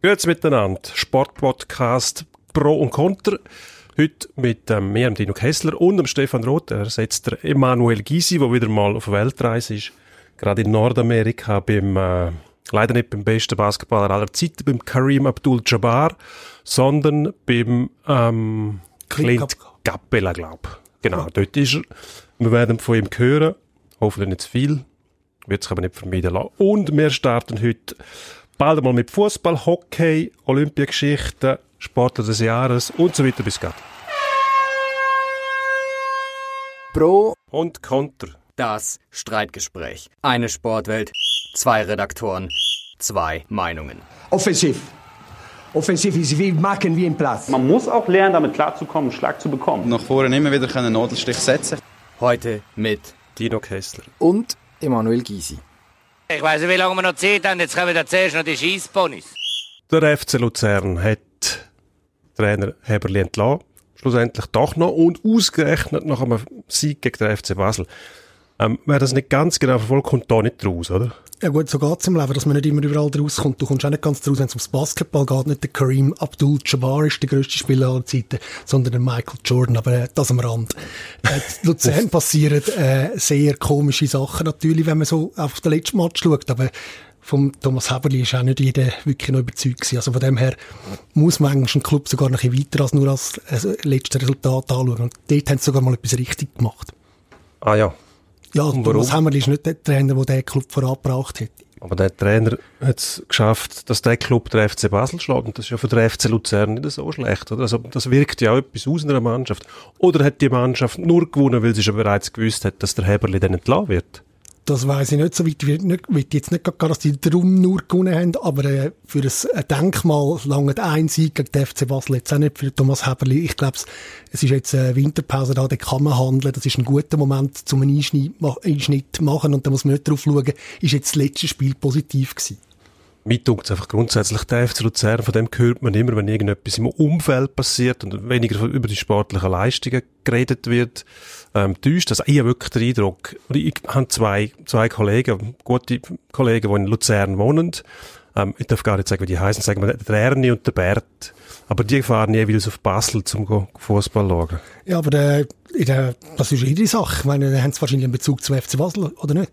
Grüezi miteinander. Sportpodcast Pro und Contra. Heute mit ähm, mir, Dino Kessler und dem Stefan Roth. Er setzt der Emanuel Gysi, der wieder mal auf Weltreise ist. Gerade in Nordamerika beim, äh, leider nicht beim besten Basketballer aller Zeiten, beim Kareem Abdul-Jabbar, sondern beim ähm, Clint Capella, glaub. Genau, ja. dort ist er. Wir werden von ihm hören. Hoffentlich nicht zu viel. Wird sich aber nicht vermeiden lassen. Und wir starten heute bald mal mit Fußball, Hockey, Olympiageschichten, Sportler des Jahres und so weiter bis geht. Pro und Konter. Das Streitgespräch. Eine Sportwelt, zwei Redaktoren, zwei Meinungen. Offensiv. Offensiv ist wie machen wie im Platz. Man muss auch lernen, damit klarzukommen, Schlag zu bekommen. Nach vorne immer wieder einen Nadelstich setzen. Heute mit Dino Kessler und Emanuel Gysi. Ich weiß nicht, wie lange wir noch Zeit haben. Jetzt kommen wir zuerst noch die Scheissponys. Der FC Luzern hat Trainer Heberli entlassen. Schlussendlich doch noch und ausgerechnet nach einem Sieg gegen den FC Basel. Ähm, wer das nicht ganz genau verfolgt, kommt da nicht raus, oder? Ja gut, so geht's im Leben, dass man nicht immer überall rauskommt. Du kommst auch nicht ganz raus, wenn es ums Basketball geht. Nicht der Kareem Abdul-Jabbar ist der grösste Spieler aller Zeiten, sondern der Michael Jordan. Aber äh, das am Rand. Äh, Luzern passieren äh, sehr komische Sachen natürlich, wenn man so auf den letzten Match schaut. Aber vom Thomas Heberli ist auch nicht jeder wirklich noch überzeugt gewesen. Also von dem her muss man eigentlich einen Club sogar noch ein bisschen weiter als nur als äh, letztes Resultat anschauen. Und dort haben sie sogar mal etwas richtig gemacht. Ah ja, ja, und Thomas Hammerli ist nicht der Trainer, der den Club vorangebracht hat. Aber der Trainer hat es geschafft, dass der Club der FC Basel schlägt. Und das ist ja für den FC Luzern nicht so schlecht. Oder? Also das wirkt ja auch etwas aus einer Mannschaft. Oder hat die Mannschaft nur gewonnen, weil sie schon bereits gewusst hat, dass der Heberli dann entlassen wird? Das weiß ich nicht so weit. Ich will jetzt nicht gar, dass die darum nur gewonnen haben, aber äh, für ein Denkmal lange ein Sieg gegen den FC Basel jetzt auch nicht für Thomas Heberli. Ich glaube, es ist jetzt eine Winterpause da, da kann man handeln. Das ist ein guter Moment, zum einen Einschnitt machen und da muss man nicht drauf schauen, ist jetzt das letzte Spiel positiv gewesen. Mir tut einfach grundsätzlich der FC Luzern, von dem hört man immer, wenn irgendetwas im Umfeld passiert und weniger über die sportlichen Leistungen geredet wird, ähm, täuscht. Also ich habe wirklich den Eindruck, ich habe zwei, zwei Kollegen, gute Kollegen, die in Luzern wohnen, ähm, ich darf gar nicht sagen, wie die heißen, sagen wir der Ernie und der Bert. Aber die fahren jeweils auf Basel zum Fußball schauen. Ja, aber der, der, das ist ihre Sache. Ich meine, da haben sie wahrscheinlich einen Bezug zum FC Basel, oder nicht?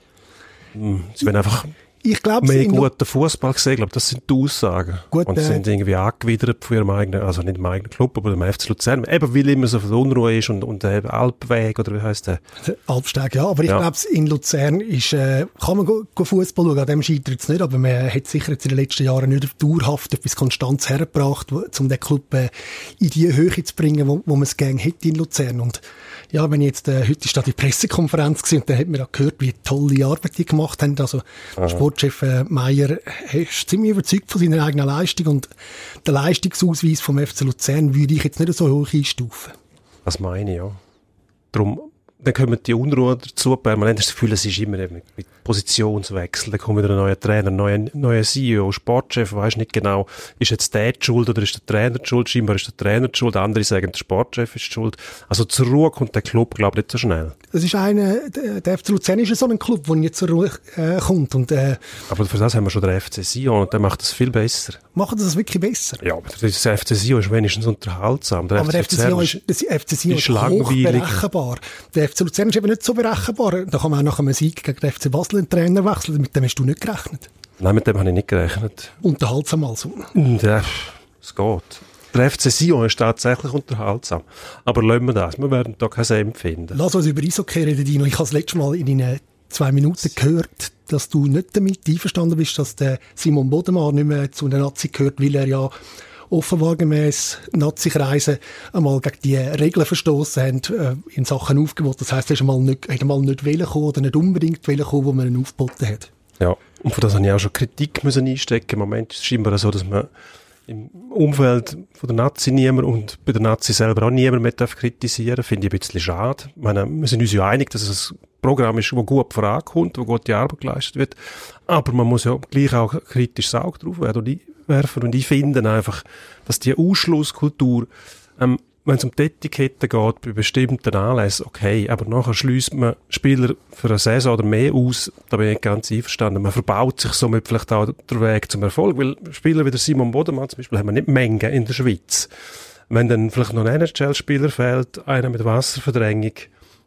Hm, sie werden einfach ich glaube, mehr guten Fußball gesehen. Ich glaube, das sind die Aussagen. Gut, und sie äh, sind irgendwie angewidert von ihrem eigenen, also nicht im eigenen Club, aber dem FC Luzern. Eben, weil immer so viel Unruhe ist und, und der Alpweg, oder wie heisst der? der Alpsteg, ja. Aber ich ja. glaube, in Luzern ist, äh, kann man Fußball schauen, an dem scheitert es nicht, aber man hat sicher jetzt in den letzten Jahren nicht dauerhaft etwas Konstanz hergebracht, um den Club äh, in die Höhe zu bringen, wo, wo man es gerne hätte in Luzern. Und ja, wenn ich jetzt, äh, heute ist da die Pressekonferenz gewesen, und dann hat man auch gehört, wie tolle Arbeit die gemacht haben. Also, Aha. Sportchef äh, Meier ist ziemlich überzeugt von seiner eigenen Leistung und der Leistungsausweis vom FC Luzern würde ich jetzt nicht so hoch einstufen. Das meine ich, ja. Darum dann kommen die Unruhe dazu. Permanent das Gefühl, es ist immer mit Positionswechsel. Dann kommt wieder ein neuer Trainer, ein neuer, neuer CEO, Sportchef, weiß nicht genau, ist jetzt der die schuld oder ist der Trainer die schuld? Scheinbar ist der Trainer die schuld, andere sagen, der Sportchef ist die schuld. Also zur Ruhe kommt der Club, glaube ich, nicht so schnell. Das ist eine, der FC Luzern ist so ein Club, der nicht zur Ruhe äh, kommt. Und, äh, aber für das haben wir schon den FC Sion und der macht das viel besser. Machen das wirklich besser? Ja, aber der FC Sion ist wenigstens unterhaltsam. Der aber FC der FC Sion ist, ist, ist, ist hochberechenbar. Der FC Luzern ist eben nicht so berechenbar. Da kann man auch nach einem Sieg gegen den FC Basel einen Trainer wechseln. Mit dem hast du nicht gerechnet. Nein, mit dem habe ich nicht gerechnet. Unterhaltsam also. Ja, es geht. Der FC Sion ist tatsächlich unterhaltsam. Aber lassen wir das. Wir werden da kein Senf finden. Lass uns über Eishockey reden, Dino. Ich habe das letzte Mal in deinen zwei Minuten gehört, dass du nicht damit einverstanden bist, dass der Simon Bodemann nicht mehr zu den Nazi gehört, weil er ja offenbar gemäss Nazi-Kreisen einmal gegen die Regeln verstoßen haben äh, in Sachen Aufgebot. Das heisst, er ist einmal nicht, einmal nicht wählen kommen oder nicht unbedingt wählen kommen, wo man ihn aufgeboten hat. Ja, und von das habe ich auch schon Kritik müssen einstecken. Im Moment ist es scheinbar so, dass man im Umfeld von der Nazi niemand und bei der Nazi selber auch niemand mehr darf kritisieren finde ich ein bisschen schade. Ich meine, wir sind uns ja einig, dass es ein Programm ist, das gut vorankommt, wo gute Arbeit geleistet wird. Aber man muss ja gleich auch kritisch Auge drauf werden. Und ich werfen. Und ich finde einfach, dass die Ausschlusskultur ähm, wenn es um die Etikette geht, bei bestimmten Anlässen, okay, aber nachher schließt man Spieler für eine Saison oder mehr aus, da bin ich ganz einverstanden. Man verbaut sich somit vielleicht auch den Weg zum Erfolg, weil Spieler wie der Simon Bodemann zum Beispiel haben wir nicht Mengen in der Schweiz. Wenn dann vielleicht noch ein NHL-Spieler fehlt, einer mit Wasserverdrängung,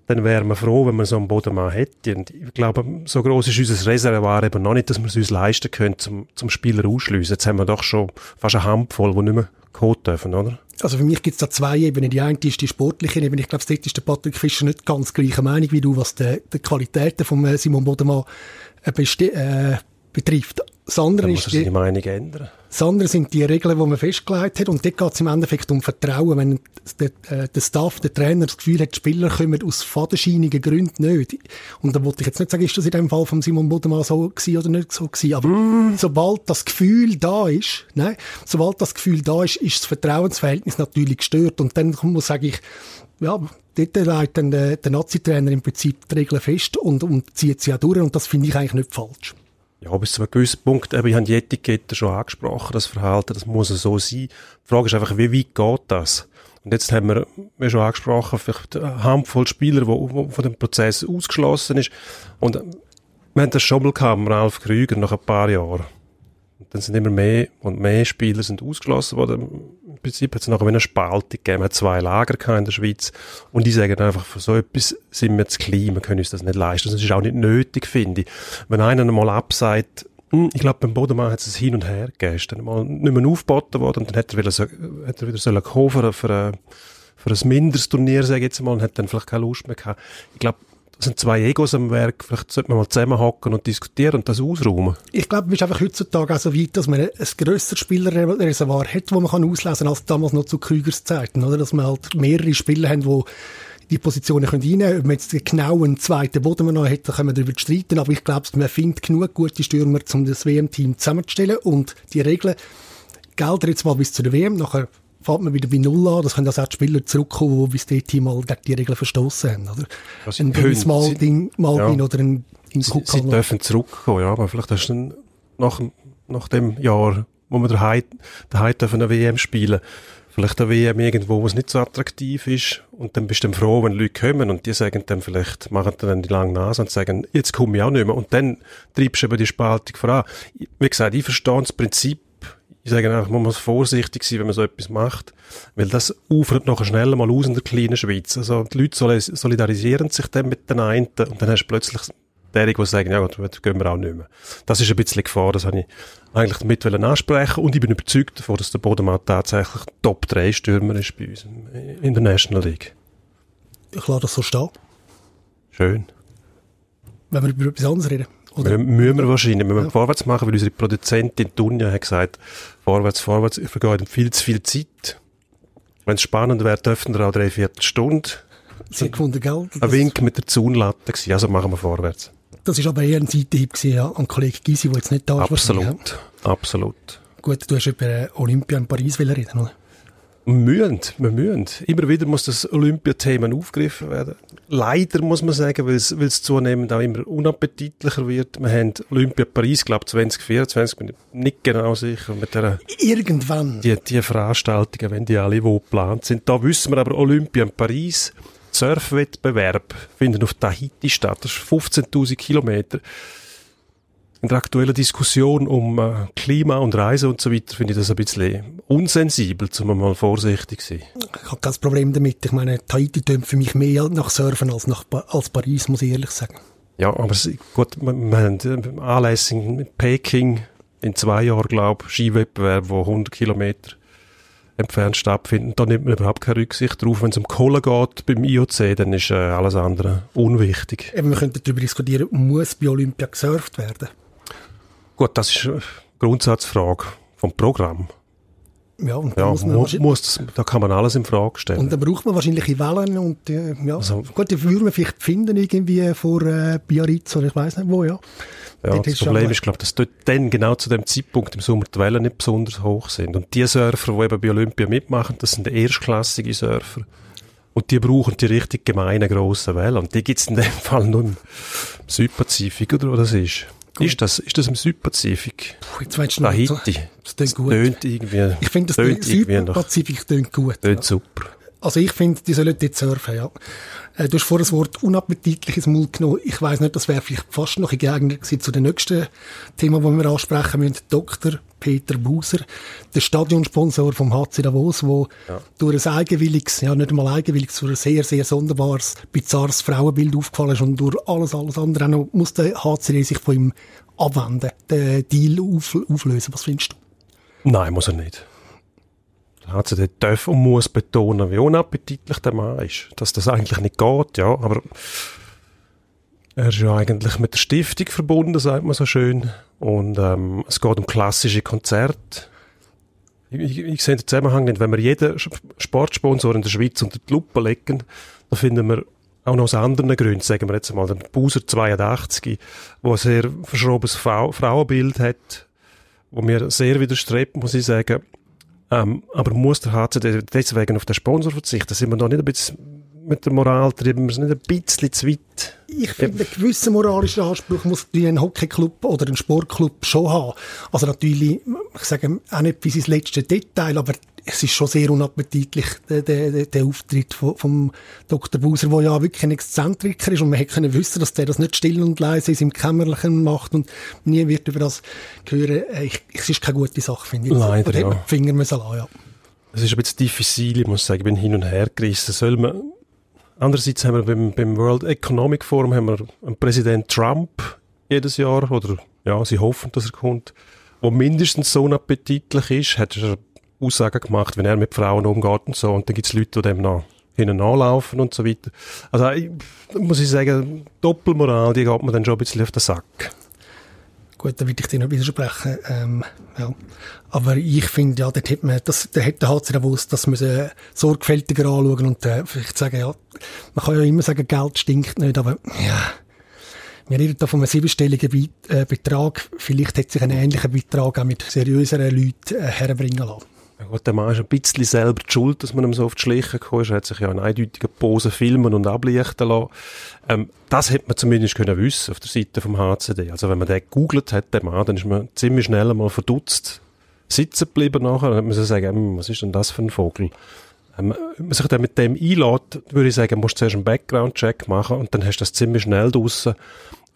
dann wären wir froh, wenn man so einen Bodenmann hätte. Und ich glaube, so groß ist unser Reservoir eben noch nicht, dass wir es uns leisten können, zum, zum Spieler ausschliessen. Jetzt haben wir doch schon fast eine Handvoll, die nicht mehr geholt dürfen, oder? Also für mich gibt es da zwei Ebenen. Die eine ist die sportliche Ebene. Ich glaube, dort ist der Patrick Fischer nicht ganz gleicher Meinung wie du, was die, die Qualitäten von äh, Simon Bodemann äh, äh, betrifft. Das andere, ist die, Meinung ändern. Das andere sind die Regeln, die man festgelegt hat. Und dort geht es im Endeffekt um Vertrauen. Wenn der, äh, der Staff, der Trainer das Gefühl hat, die Spieler kommen aus fadenscheinigen Gründen nicht. Und da wollte ich jetzt nicht sagen, ist das in dem Fall von Simon Bodemann so gewesen oder nicht so gewesen. Aber mm. sobald das Gefühl da ist, nein, sobald das Gefühl da ist, ist das Vertrauensverhältnis natürlich gestört. Und dann muss, sage ich, ja, dort legt dann der, der Nazi-Trainer im Prinzip die Regeln fest und, und zieht sie auch durch. Und das finde ich eigentlich nicht falsch. Ja, bis zu einem gewissen Punkt, eben, ich habe die Etikette schon angesprochen, das Verhalten, das muss so sein. Die Frage ist einfach, wie weit geht das? Und jetzt haben wir, wie schon angesprochen, vielleicht eine Handvoll Spieler, die von dem Prozess ausgeschlossen ist. Und wir haben das schon mal gehabt, Ralf Krüger, nach ein paar Jahren. Und dann sind immer mehr und mehr Spieler sind ausgeschlossen worden. Prinzip hat es nachher eine Spaltung gegeben. Hat zwei Lager in der Schweiz. Und die sagen einfach, für so etwas sind wir zu klein, wir können uns das nicht leisten. Das ist auch nicht nötig, finde ich. Wenn einer einmal absagt, hm, ich glaube, beim Bodemann hat es Hin und Her gegeben. Ist dann mal nicht mehr aufgeboten worden und dann hat er wieder, so, hat er wieder so kommen für, für, für ein Mindestturnier, sage ich jetzt mal, und hat dann vielleicht keine Lust mehr gehabt. Ich glaube, das sind zwei Egos am Werk. Vielleicht sollte man mal zusammenhocken und diskutieren und das ausräumen. Ich glaube, es ist einfach heutzutage auch so weit, dass man ein grösseres Spielerreservoir hat, das man kann auslesen kann, als damals noch zu Krügers Zeiten, oder? Dass man halt mehrere Spieler haben, die die Positionen können reinnehmen können. Ob man jetzt genau einen zweiten Boden noch hätte, können wir darüber streiten. Aber ich glaube, man findet genug gute Stürmer, um das WM-Team zusammenzustellen. Und die Regeln gelten jetzt mal bis zu der WM. Nachher fängt man wieder bei Null an. Das können also auch die Spieler zurückkommen, die bis dahin mal gegen die Regeln verstoßen haben. Oder? Also ein Dennis Maldin, Malvin ja. oder ein in Sie, sie dürfen zurückkommen, ja, aber vielleicht hast du dann nach, nach dem Jahr, wo wir daheim, daheim dürfen eine WM spielen, vielleicht eine WM irgendwo, wo es nicht so attraktiv ist und dann bist du dann froh, wenn Leute kommen und die sagen dann vielleicht, machen dann die lange Nase und sagen, jetzt komme ich auch nicht mehr und dann treibst du eben die Spaltung voran. Wie gesagt, ich verstehe das Prinzip ich sage einfach, man muss vorsichtig sein, wenn man so etwas macht, weil das ufert nachher schnell mal aus in der kleinen Schweiz. Also die Leute solidarisieren sich dann mit den einen und dann hast du plötzlich derjenige, die sagen, ja gut, gehen wir auch nicht mehr. Das ist ein bisschen Gefahr, das habe ich eigentlich damit ansprechen und ich bin überzeugt davon, dass der Bodemann tatsächlich Top-3-Stürmer ist bei uns in der National League. Ich lasse das so stehen. Schön. Wenn wir über etwas anderes reden. Oder? Müssen wir wahrscheinlich, müssen wir ja. vorwärts machen, weil unsere Produzentin Dunja hat gesagt, vorwärts, vorwärts, vergeht viel zu viel Zeit. Wenn es spannend wäre, dürften wir auch drei Viertelstunde. Sekunde, gell? Ein Wink mit der Zaunlatte gewesen, also machen wir vorwärts. Das war aber eher ein Seitenhieb ja, an Kollege Gysi, der jetzt nicht da ist. Absolut, absolut. Gut, du hast über Olympia in Paris reden, oder? Mühen, wir mühen. Immer wieder muss das Olympiathema aufgegriffen werden. Leider muss man sagen, weil es, weil es zunehmend auch immer unappetitlicher wird. Wir haben Olympia Paris, glaube 2024, bin ich nicht genau sicher. Mit der, Irgendwann. Die, die Veranstaltungen, wenn die alle wo geplant sind. Da wissen wir aber Olympia in Paris, Surfwettbewerb finden auf Tahiti statt. Das ist 15.000 Kilometer in der aktuellen Diskussion um äh, Klima und Reise und so weiter finde ich das ein bisschen unsensibel, um mal vorsichtig zu sein. Ich habe kein Problem damit. Ich meine, Tahiti tönt für mich mehr nach Surfen als, nach, als Paris, muss ich ehrlich sagen. Ja, aber es, gut, wir, wir haben äh, Anlässe mit Peking in zwei Jahren, glaube ich, Skiwettbewerb, wo 100 Kilometer entfernt stattfinden. Da nimmt man überhaupt keine Rücksicht drauf. Wenn es um Kohle geht beim IOC, dann ist äh, alles andere unwichtig. Eben, wir könnten darüber diskutieren, muss bei Olympia gesurft werden? Gut, das ist eine Grundsatzfrage vom Programm. Ja, und ja, muss man mu muss das, da kann man alles in Frage stellen. Und dann braucht man wahrscheinlich Wellen und äh, ja, also, gut, die würden wir vielleicht finden irgendwie vor äh, Biarritz oder ich weiß nicht wo, ja. Ja, das Problem ist, glaube dass dort dann genau zu dem Zeitpunkt im Sommer die Wellen nicht besonders hoch sind. Und die Surfer, die eben bei Olympia mitmachen, das sind erstklassige Surfer. Und die brauchen die richtig gemeinen grossen Wellen. Und die gibt es in dem Fall nur im Südpazifik, oder was das ist. Ist das, ist das im Südpazifik? Puh, jetzt weißt du Tahiti. Das klingt gut. Tönt irgendwie. Ich finde, das Südpazifik klingt gut. Tönt super. Also ich finde, die sollen dort surfen, ja. Äh, du hast vor das Wort unappetitliches Mund genommen. Ich weiss nicht, das wäre vielleicht fast noch geeignet gewesen zu dem nächsten Thema, das wir ansprechen müssen. Dr. Peter Buser, der Stadionsponsor vom HC Davos, wo ja. durch ein eigenwilliges, ja nicht einmal eigenwilliges, durch ein sehr, sehr sonderbares, bizarres Frauenbild aufgefallen ist und durch alles, alles andere auch noch muss der HCD sich von ihm abwenden, den Deal auf, auflösen. Was findest du? Nein, muss er nicht. Der HCD darf und muss betonen, wie unappetitlich der Mann ist. Dass das eigentlich nicht geht, ja, aber er ist ja eigentlich mit der Stiftung verbunden, sagt man so schön. Und ähm, es geht um klassische Konzerte. Ich, ich, ich sehe den Zusammenhang nicht. Wenn wir jeden Sportsponsor in der Schweiz unter die Lupe legen, dann finden wir auch noch aus anderen Gründen, sagen wir jetzt mal, der Buser 82, wo ein sehr verschrobenes Frauenbild hat, wo mir sehr widerstrebt, muss ich sagen. Ähm, aber muss der HCD deswegen auf den Sponsor verzichten? Da sind wir noch nicht ein bisschen mit der Moral treiben wir es nicht ein bisschen zu weit? Ich finde, einen gewissen moralischen Anspruch muss ein Hockeyclub oder ein Sportclub schon haben. Also natürlich, ich sage auch nicht bis ins letzte Detail, aber es ist schon sehr unappetitlich, der, der, der Auftritt von, vom Dr. Buser, der ja wirklich ein Exzentriker ist und man hätte können wissen, dass der das nicht still und leise in seinem Kämmerchen macht und nie wird über das hören. Äh, ich, es ist keine gute Sache, finde ich. Leider, da ja. man Finger müssen lassen, ja. Es ist ein bisschen diffizil, ich muss sagen, ich bin hin und her gerissen. Soll man Andererseits haben wir beim, beim World Economic Forum haben wir einen Präsident Trump jedes Jahr, oder ja, sie hoffen, dass er kommt, der mindestens so unappetitlich ist, hat er Aussagen gemacht, wenn er mit Frauen umgeht und so, und dann gibt es Leute, die dem noch hinten anlaufen und so weiter. Also ich, muss ich sagen, Doppelmoral, die geht mir dann schon ein bisschen auf den Sack. Gut, da würde ich dir noch widersprechen. Ähm, ja. Aber ich finde, ja, dort hätte man, das, da hätte der HC dass man sie sorgfältiger anschauen und äh, vielleicht sagen, ja, man kann ja immer sagen, Geld stinkt nicht, aber ja, wir reden da von einem siebenstelligen Be äh, Betrag. Vielleicht hätte sich ein ähnlicher Betrag auch mit seriöseren Leuten äh, herbringen lassen. Gut, der Mann ist ein bisschen selber die schuld, dass man ihm so auf die Schliche gekommen ist. Er hat sich ja in eindeutigen Posen filmen und ablichten lassen. Ähm, das hätte man zumindest können wissen auf der Seite vom HCD. Also wenn man den gegoogelt hat, den Mann, dann ist man ziemlich schnell einmal verdutzt sitzen geblieben nachher. Dann hat man so sagen, hm, was ist denn das für ein Vogel? Ähm, wenn man sich dann mit dem einlädt, würde ich sagen, musst du zuerst einen Background-Check machen und dann hast du das ziemlich schnell draussen,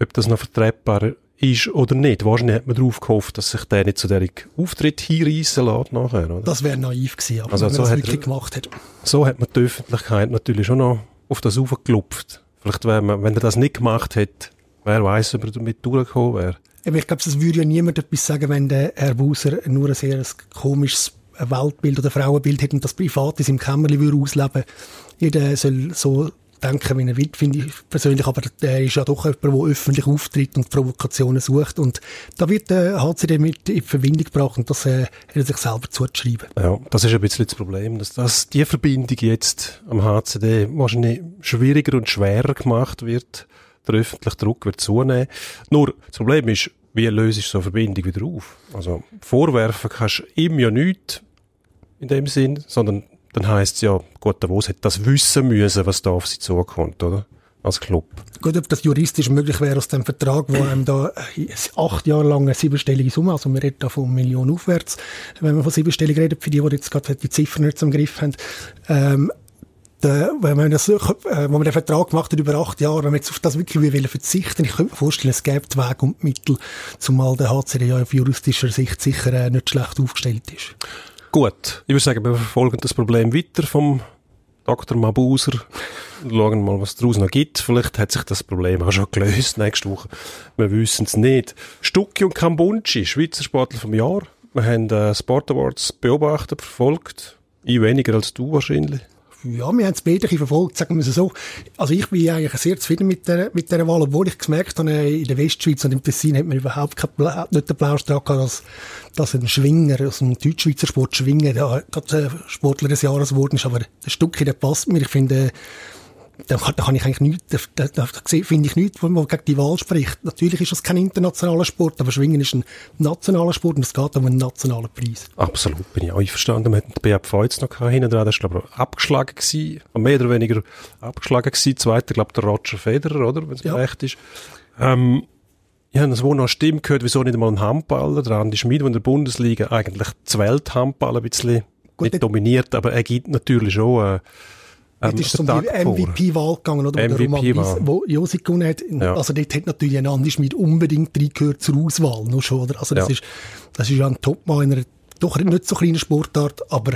ob das noch vertretbar ist oder nicht. Wahrscheinlich hat man darauf gehofft, dass sich der nicht zu diesem Auftritt hinreissen lässt nachher. Oder? Das wäre naiv gewesen, aber also wenn so man das hat wirklich er, gemacht hat. So hat man die Öffentlichkeit natürlich schon noch auf das aufgeklopft. Vielleicht wäre man, wenn er das nicht gemacht hätte, wer weiß, ob er damit durchgekommen wäre. Aber ich glaube, es würde ja niemand etwas sagen, wenn der Herr Buser nur ein sehr komisches Weltbild oder Frauenbild hätte und das privat in seinem Kämmerli würde ausleben. Jeder soll so denken, wie er will, finde ich persönlich. Aber der ist ja doch jemand, der öffentlich auftritt und Provokationen sucht. Und da wird der HCD mit in Verbindung gebracht und das äh, hat er sich selber zuzuschreiben. Ja, das ist ein bisschen das Problem, dass, dass die Verbindung jetzt am HCD wahrscheinlich schwieriger und schwerer gemacht wird. Der öffentliche Druck wird zunehmen. Nur, das Problem ist, wie löse ich so eine Verbindung wieder auf? Also, vorwerfen kannst du ihm ja nichts in dem Sinn, sondern dann heisst es ja, gut, der Davos hätte das wissen müssen, was da auf sie zukommt, oder? Als Club. Gut, ob das juristisch möglich wäre aus dem Vertrag, wo einem da acht Jahre lang eine siebenstellige Summe, also wir reden da von Millionen aufwärts, wenn wir von siebenstellig reden, für die, die jetzt gerade die Ziffern nicht zum Griff haben, ähm, der, wenn man das, äh, wenn man den Vertrag gemacht hat über acht Jahre, wenn man jetzt auf das wirklich will verzichten, ich könnte mir vorstellen, es gäbe die Wege und die Mittel, zumal der HCD ja auf juristischer Sicht sicher äh, nicht schlecht aufgestellt ist. Gut, ich würde sagen, wir verfolgen das Problem weiter vom Dr. Mabuser schauen mal, was daraus noch gibt. Vielleicht hat sich das Problem auch schon gelöst nächste Woche. Wir wissen es nicht. Stucki und Kambunchi, Schweizer Sportler vom Jahr. Wir haben äh, Sport Awards beobachtet, verfolgt. Ich weniger als du wahrscheinlich. Ja, wir haben es beide verfolgt, sagen wir es so. Also ich bin eigentlich sehr zufrieden mit der, mit der Wahl, obwohl ich gemerkt habe, in der Westschweiz und im Tessin hat man überhaupt kein Bla nicht den Blaustrahl gehabt, dass, dass ein Schwinger aus dem Deutschschweizer Sport Schwingen, der gerade Sportler des Jahres geworden ist, aber ein Stückchen, der passt mir. Ich finde, da, da kann ich eigentlich nichts, da, da, da finde ich nichts, wenn man gegen die Wahl spricht. Natürlich ist das kein internationaler Sport, aber Schwingen ist ein nationaler Sport und es geht um einen nationalen Preis. Absolut, bin ich auch einverstanden. Wir hatten den BFV jetzt noch hinten dran, das war, glaube ich, abgeschlagen gewesen, mehr oder weniger abgeschlagen gewesen. Zweiter, glaube ich, der Roger Federer, oder? Wenn es ja. recht ist. Ähm, ich habe das wohl noch Stimme gehört, wieso nicht einmal ein Handballer, der Andi Schmid, der in der Bundesliga eigentlich das Welthandball ein bisschen Gut, nicht dominiert, aber er gibt natürlich schon äh, ähm, ist es um die MVP-Wahl gegangen, oder? MVP wo, der Roman, wo Josi gewonnen hat. Ja. Also dort hat natürlich ein Andi Schmid unbedingt reingehört zur Auswahl, nur schon, oder? Also das ja. ist, das ist ja ein Topmann in einer doch nicht so kleinen Sportart, aber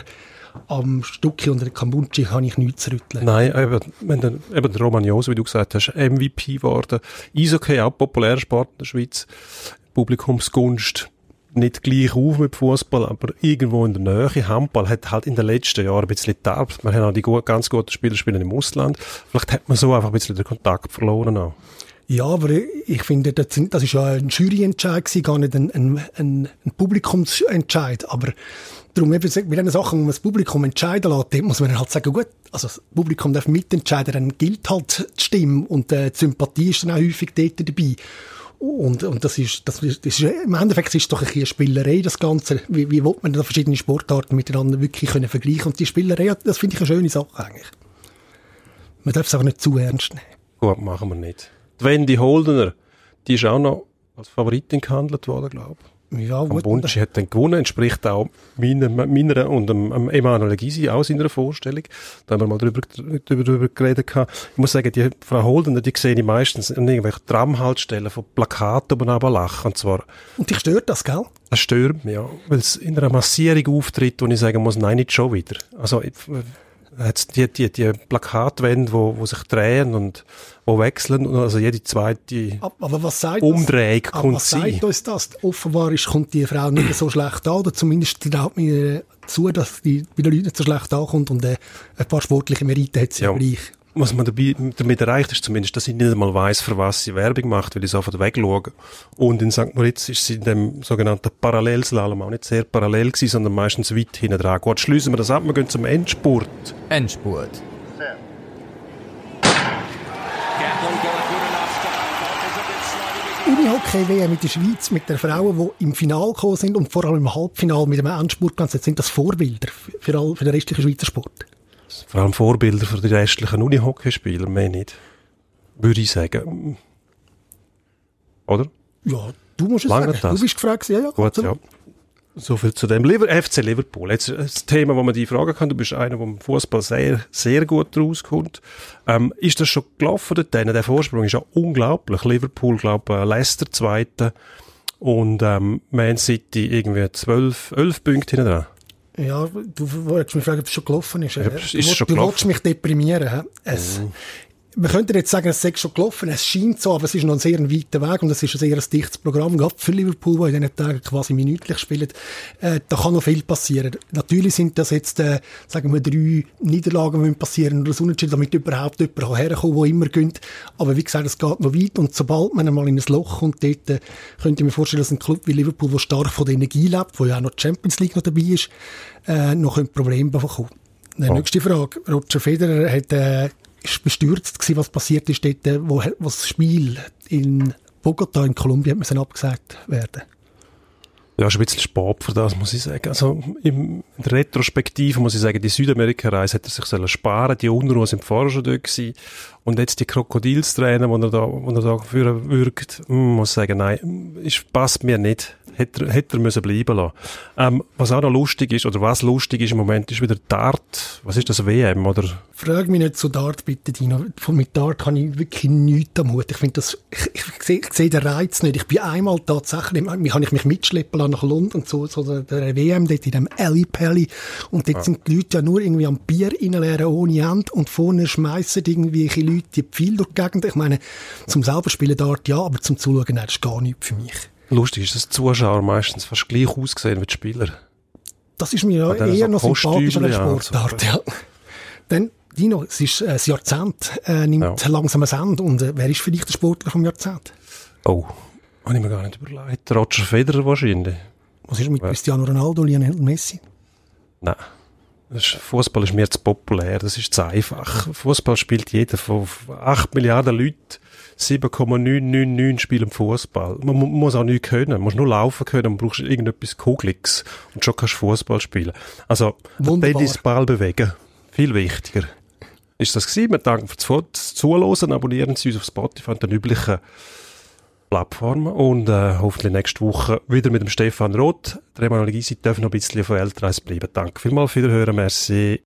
am Stucki und der Kambunchi kann ich nichts zu rütteln. Nein, eben, wenn der, eben der Roman Josi, wie du gesagt hast, MVP geworden. Eishockey, auch populärer Sport in der Schweiz. Publikumsgunst nicht gleich auf mit Fußball, aber irgendwo in der Nähe. Handball hat halt in den letzten Jahren ein bisschen getarbt. Man hat auch die gut, ganz guten Spieler spielen im Ausland. Vielleicht hat man so einfach ein bisschen den Kontakt verloren auch. Ja, aber ich finde, das, das ist ja ein Juryentscheid gar nicht ein, ein, ein, ein Publikumsentscheid. Aber darum eben, bei Sachen, wo man das Publikum entscheiden lässt, muss man halt sagen, gut, also das Publikum darf mitentscheiden, dann gilt halt die Stimme und äh, die Sympathie ist dann auch häufig dort dabei. Und, und das ist, das ist, das ist, im Endeffekt ist es doch ein eine Spielerei, das Ganze. Wie, wie will man da verschiedene Sportarten miteinander wirklich können vergleichen? Und die Spielerei, das finde ich eine schöne Sache eigentlich. Man darf es aber nicht zu ernst nehmen. Gut, machen wir nicht. Die Wendy Holdener, die ist auch noch als Favoritin gehandelt worden, glaube ich. Ja, gut. Bunci hat dann gewonnen, entspricht auch meiner, meiner und dem, Emanuel Gysi auch seiner Vorstellung. Da haben wir mal drüber, drüber, drüber geredet. Gehabt. Ich muss sagen, die Frau Holdener, die sehe ich meistens an irgendwelchen Tramhaltestellen von Plakaten oben aber lachen. Und zwar. Und dich stört das, gell? Das stört mich, ja. Weil es in einer Massierung auftritt, wo ich sagen muss, nein, nicht schon wieder. Also, hat's die, die, die Plakatwände, wo, wo sich drehen und wo wechseln, also jede zweite aber was sagt Umdrehung das, kommt was sagt uns das? Offenbar ist, kommt die Frau nicht so schlecht an, oder zumindest traut mir zu, dass die bei den Leuten nicht so schlecht ankommt und äh, ein paar sportliche Merite hat sie ja. gleich was man dabei, damit erreicht, ist zumindest, dass ich nicht einmal weiss, für was sie Werbung macht, weil ich sofort wegschaue. Und in St. Moritz ist sie in dem sogenannten Parallelslalom auch nicht sehr parallel gewesen, sondern meistens weit hinten dran. Gut, schließen wir das ab, wir gehen zum Endspurt. Endspurt. Unihockey-WM mit der Schweiz, mit den Frauen, die im Finale gekommen sind und vor allem im Halbfinale mit dem Endspurt ganz, sind das Vorbilder für, all, für den restlichen Schweizer Sport vor allem Vorbilder für die restlichen Unihockeyspieler, mehr nicht. Würde ich sagen. Oder? Ja, du musst es Lange sagen. Das. Du bist gefragt, ja, ja. Gut, ja. So viel zu dem. Liver FC Liverpool. Jetzt das Thema, wo man die fragen kann. Du bist einer, der im Fußball sehr, sehr gut rauskommt. Ähm, ist das schon gelaufen dort? Der Vorsprung ist ja unglaublich. Liverpool, glaube ich, Leicester Zweiter und ähm, Man City irgendwie zwölf, elf Punkte hinten dran. Ja, du wolltest mich fragen, ob es schon gelaufen ist. Ist du, schon du gelaufen? mich deprimieren. Es, mm man könnte jetzt sagen, es sei schon gelaufen, es scheint so, aber es ist noch ein sehr weiter Weg und es ist ein sehr dichtes Programm, gerade für Liverpool, wo in diesen Tagen quasi minütlich spielt. Äh, da kann noch viel passieren. Natürlich sind das jetzt, äh, sagen wir, drei Niederlagen müssen passieren oder so Unentschieden, damit überhaupt jemand herkommt, der immer gönnt. Aber wie gesagt, es geht noch weit und sobald man einmal in ein Loch kommt, dort, äh, könnte ich mir vorstellen, dass ein Club wie Liverpool, der stark von der Energie lebt, wo ja auch noch die Champions League noch dabei ist, äh, noch ein Problem bekommen. Die oh. nächste Frage. Roger Federer hat äh, bestürzt gewesen, was passiert ist dort, wo, wo das Spiel in Bogota in Kolumbien müssen abgesagt werden. Ja, ist ein bisschen spät für das, muss ich sagen. Also, im, in der Retrospektive muss ich sagen, die Südamerika-Reise hätte er sich sollen sparen Die Unruhe sind vorher schon dort gewesen. Und jetzt die Krokodilstränen, die er da, die er da führen wirkt, hm, muss ich sagen, nein, ist, passt mir nicht hätte, hätte er müssen bleiben lassen. Ähm, was auch noch lustig ist, oder was lustig ist im Moment, ist wieder Dart. Was ist das, WM, oder? Frag mich nicht zu Dart, bitte, Dino. Von mit Dart habe ich wirklich nichts am Hut. Ich finde das, ich, ich, ich sehe, ich sehe den Reiz nicht. Ich bin einmal tatsächlich, mich habe ich mich mitschleppen lassen nach London zu, zu der, der WM, dort in dem Alley Pally. Und dort ja. sind die Leute ja nur irgendwie am Bier reinleeren ohne Ende und vorne schmeißen irgendwelche Leute die Pfeile durch die Gegend. Ich meine, zum selber spielen Dart ja, aber zum Zuschauen, nein, das ist gar nichts für mich. Lustig ist, dass die Zuschauer meistens fast gleich aussehen wie die Spieler. Das ist mir ja eher so noch sympathischer als Sportart, ja. Dann, Dino, es ist äh, das Jahrzehnt, äh, nimmt ja. langsam ein Ende. Und äh, wer ist für dich der Sportler vom Jahrzehnt? Oh, habe ich mir gar nicht überlegt. Roger Federer wahrscheinlich. Was ist mit ja. Cristiano Ronaldo, Lionel Messi? Nein. Fußball ist mir zu populär, das ist zu einfach. Fußball spielt jeder von 8 Milliarden Leuten 7,999 spielen Fußball. Man muss auch nichts können. Man muss nur laufen können. Man braucht irgendetwas Kugeliges. Und schon kannst du Fußball spielen. Also, Ball bewegen. Viel wichtiger. Ist das gewesen? Wir danken fürs Zuhören. Abonnieren Sie uns auf Spotify und den üblichen Plattformen und äh, hoffentlich nächste Woche wieder mit dem Stefan Roth. Der Gysi darf noch ein bisschen auf Weltreise bleiben. Danke vielmals für Hören, merci.